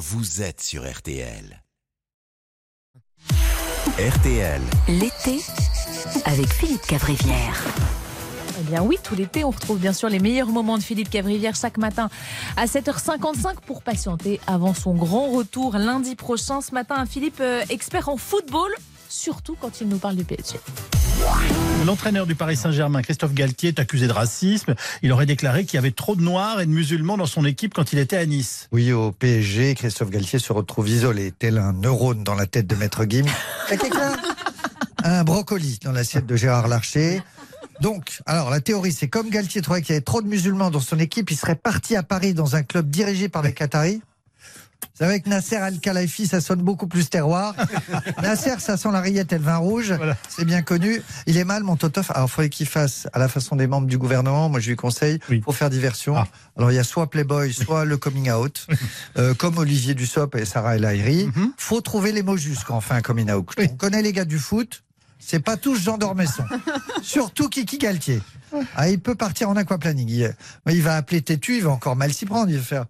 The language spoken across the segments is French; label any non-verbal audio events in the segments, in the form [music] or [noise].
vous êtes sur RTL. RTL. L'été avec Philippe Cavrivière. Eh bien oui, tout l'été, on retrouve bien sûr les meilleurs moments de Philippe Cavrivière chaque matin à 7h55 pour patienter avant son grand retour lundi prochain. Ce matin, un Philippe euh, expert en football, surtout quand il nous parle du PSG. L'entraîneur du Paris Saint-Germain, Christophe Galtier, est accusé de racisme. Il aurait déclaré qu'il y avait trop de noirs et de musulmans dans son équipe quand il était à Nice. Oui, au PSG, Christophe Galtier se retrouve isolé, tel un neurone dans la tête de Maître [laughs] quelqu'un Un brocoli dans l'assiette de Gérard Larcher. Donc, alors la théorie, c'est comme Galtier trouvait qu'il y avait trop de musulmans dans son équipe, il serait parti à Paris dans un club dirigé par les Qataris. Vous savez que Nasser Al-Khelaifi, ça sonne beaucoup plus terroir. [laughs] Nasser, ça sent la rillette et le vin rouge. C'est bien connu. Il est mal, mon Totof. Alors, il faudrait qu'il fasse à la façon des membres du gouvernement. Moi, je lui conseille, Oui. pour faire diversion. Ah. Alors, il y a soit Playboy, soit le coming out. Euh, comme Olivier Dussopt et Sarah El Haïry. Mhm. Faut trouver les mots justes quand on fait un coming out. On connaît les gars du foot. C'est pas tous Jean Dormesson. [laughs] Surtout Kiki Galtier. Ah, il peut partir en aquaplaning. Il, il va appeler Tétu, il va encore mal s'y prendre. Il va faire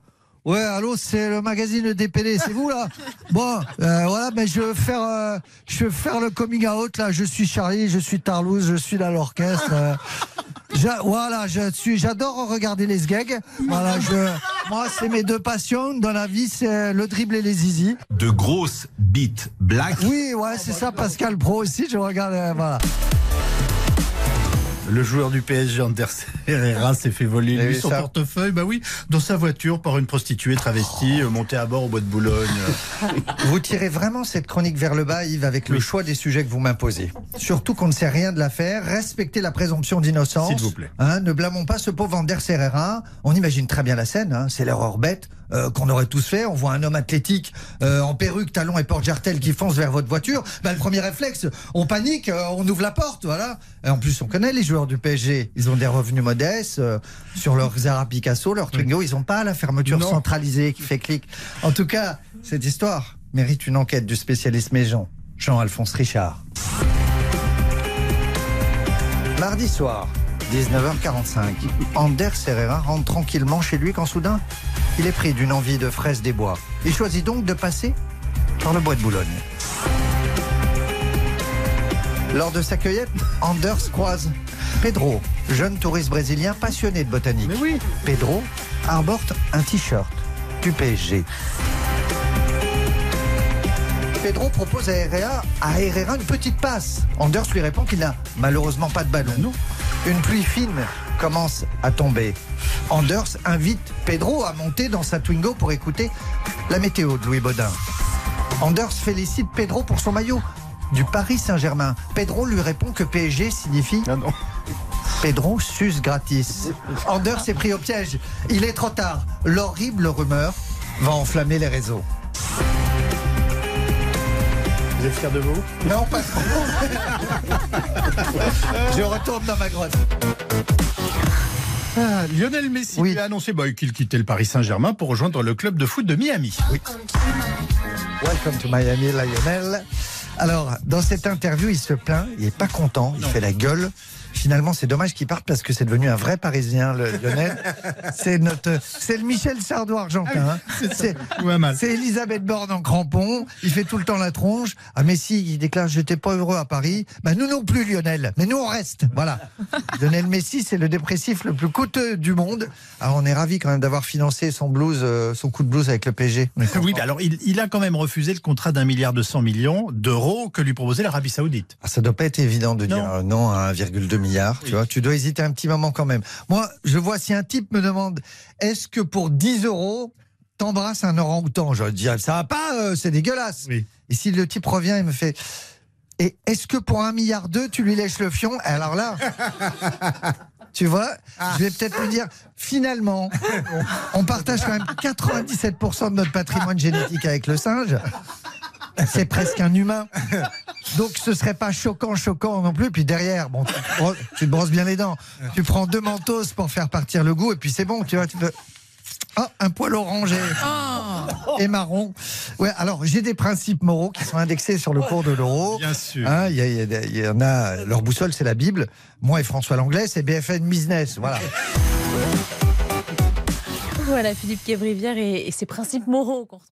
Ouais, allô, c'est le magazine DPD, c'est vous là [laughs] Bon, euh, voilà, mais je veux faire, euh, je veux faire le coming out là. Je suis Charlie, je suis Tarlouse, je suis dans l'orchestre. euh. J'a- voilà, je suis, j'adore regarder les sgags. Voilà, je, moi, c'est mes deux passions dans la vie, c'est le dribble et les zizi. De grosses bites black. Oui, ouais, c'est ça, Pascal Pro aussi, je regarde, euh, voilà. Le joueur du PSG, Anders Herrera, s'est fait voler avez lui, son ça portefeuille, bah oui, dans sa voiture par une prostituée travestie, euh, montée à bord au bois de Boulogne. [laughs] Vous tirez vraiment cette chronique vers le bas, Yves, avec le choix des sujets que vous m'imposez. Surtout qu'on ne sait rien de l'affaire. Respectez la présomption d'innocence. S'il vous plaît. Hein, ne blâmons pas ce pauvre Anders Herrera. On imagine très bien la scène. hein. C'est l'erreur bête euh, qu'on aurait tous fait. On voit un homme athlétique euh, en perruque, talons et porte-jartel qui fonce vers votre voiture. Bah, le premier réflexe, on panique, euh, on ouvre la porte, voilà. Et en plus, on connaît les joueurs du PSG. Ils ont des revenus modestes euh, sur leur Zara Picasso, leur Twingo. Ils n'ont pas la fermeture Non. centralisée qui fait clic. En tout cas, cette histoire mérite une enquête du spécialiste Méjean, Jean-Alphonse Richard. Mardi soir, 19h45, Anders Herrera rentre tranquillement chez lui quand soudain, il est pris d'une envie de fraise des bois. Il choisit donc de passer par le bois de Boulogne. Lors de sa cueillette, [laughs] Anders croise Pedro, jeune touriste brésilien passionné de botanique. Mais oui Pedro arbore un t-shirt du PSG. Pedro propose à Herrera, à Herrera une petite passe. Anders lui répond qu'il n'a malheureusement pas de ballon. Une pluie fine commence à tomber. Anders invite Pedro à monter dans sa Twingo pour écouter la météo de Louis Baudin. Anders félicite Pedro pour son maillot du Paris Saint-Germain. Pedro lui répond que PSG signifie Ah non. Pedro suce gratis. Anders s'est pris au piège. Il est trop tard. L'horrible rumeur va enflammer les réseaux. Vous êtes fier de vous? Non, pas trop. [laughs] Je retourne dans ma grotte. Ah, Lionel Messi Oui. a annoncé bah, qu'il quittait le Paris Saint-Germain pour rejoindre le club de foot de Miami. Welcome to Miami, Lionel. Alors, dans cette interview, il se plaint, il est pas content, il fait la gueule. Finalement, c'est dommage qu'il parte parce que c'est devenu un vrai Parisien, le Lionel. [laughs] C'est notre, c'est le Michel Sardou argentin. hein. C'est, c'est Elisabeth Borne en crampon. Il fait tout le temps la tronche. Ah, mais si, il déclare J'étais pas heureux à Paris. Bah, nous non plus, Lionel. Mais nous, on reste. Voilà. [laughs] Lionel Messi, c'est le dépressif le plus coûteux du monde. Alors, on est ravis quand même d'avoir financé son blues, euh, son coup de blues avec le est Oui, alors il, il a quand même refusé le contrat d'un milliard de 100 millions d'euros que lui proposait l'Arabie Saoudite. Ah, ça doit pas être évident de Non. dire euh, non à 1,2 milliard. Tu vois, tu dois hésiter un petit moment quand même. Moi, je vois si un type me demande est-ce que pour 10 euros t'embrasses un orang-outan? Je dire ça va pas, euh, c'est dégueulasse. Oui. Et si le type revient et me fait et est-ce que pour un milliard deux tu lui lèches le fion? Alors là. [laughs] Tu vois, je vais peut-être lui dire, finalement, on partage quand même 97% de notre patrimoine génétique avec le singe. C'est presque un humain. Donc ce serait pas choquant, choquant non plus. Puis derrière, bon, tu te, bro- tu te brosses bien les dents. Tu prends deux mentos pour faire partir le goût et puis c'est bon, tu vois. Tu peux... Oh, un poil orangé et marron. Ouais, alors j'ai des principes moraux qui sont indexés sur le cours de l'euro. Bien sûr. Hein, Il y, a- il en a, leur boussole c'est la Bible. Moi et François Langlais c'est BFN Business. Voilà. Voilà, Philippe Québrivière et, et ses principes moraux qu'on retrouve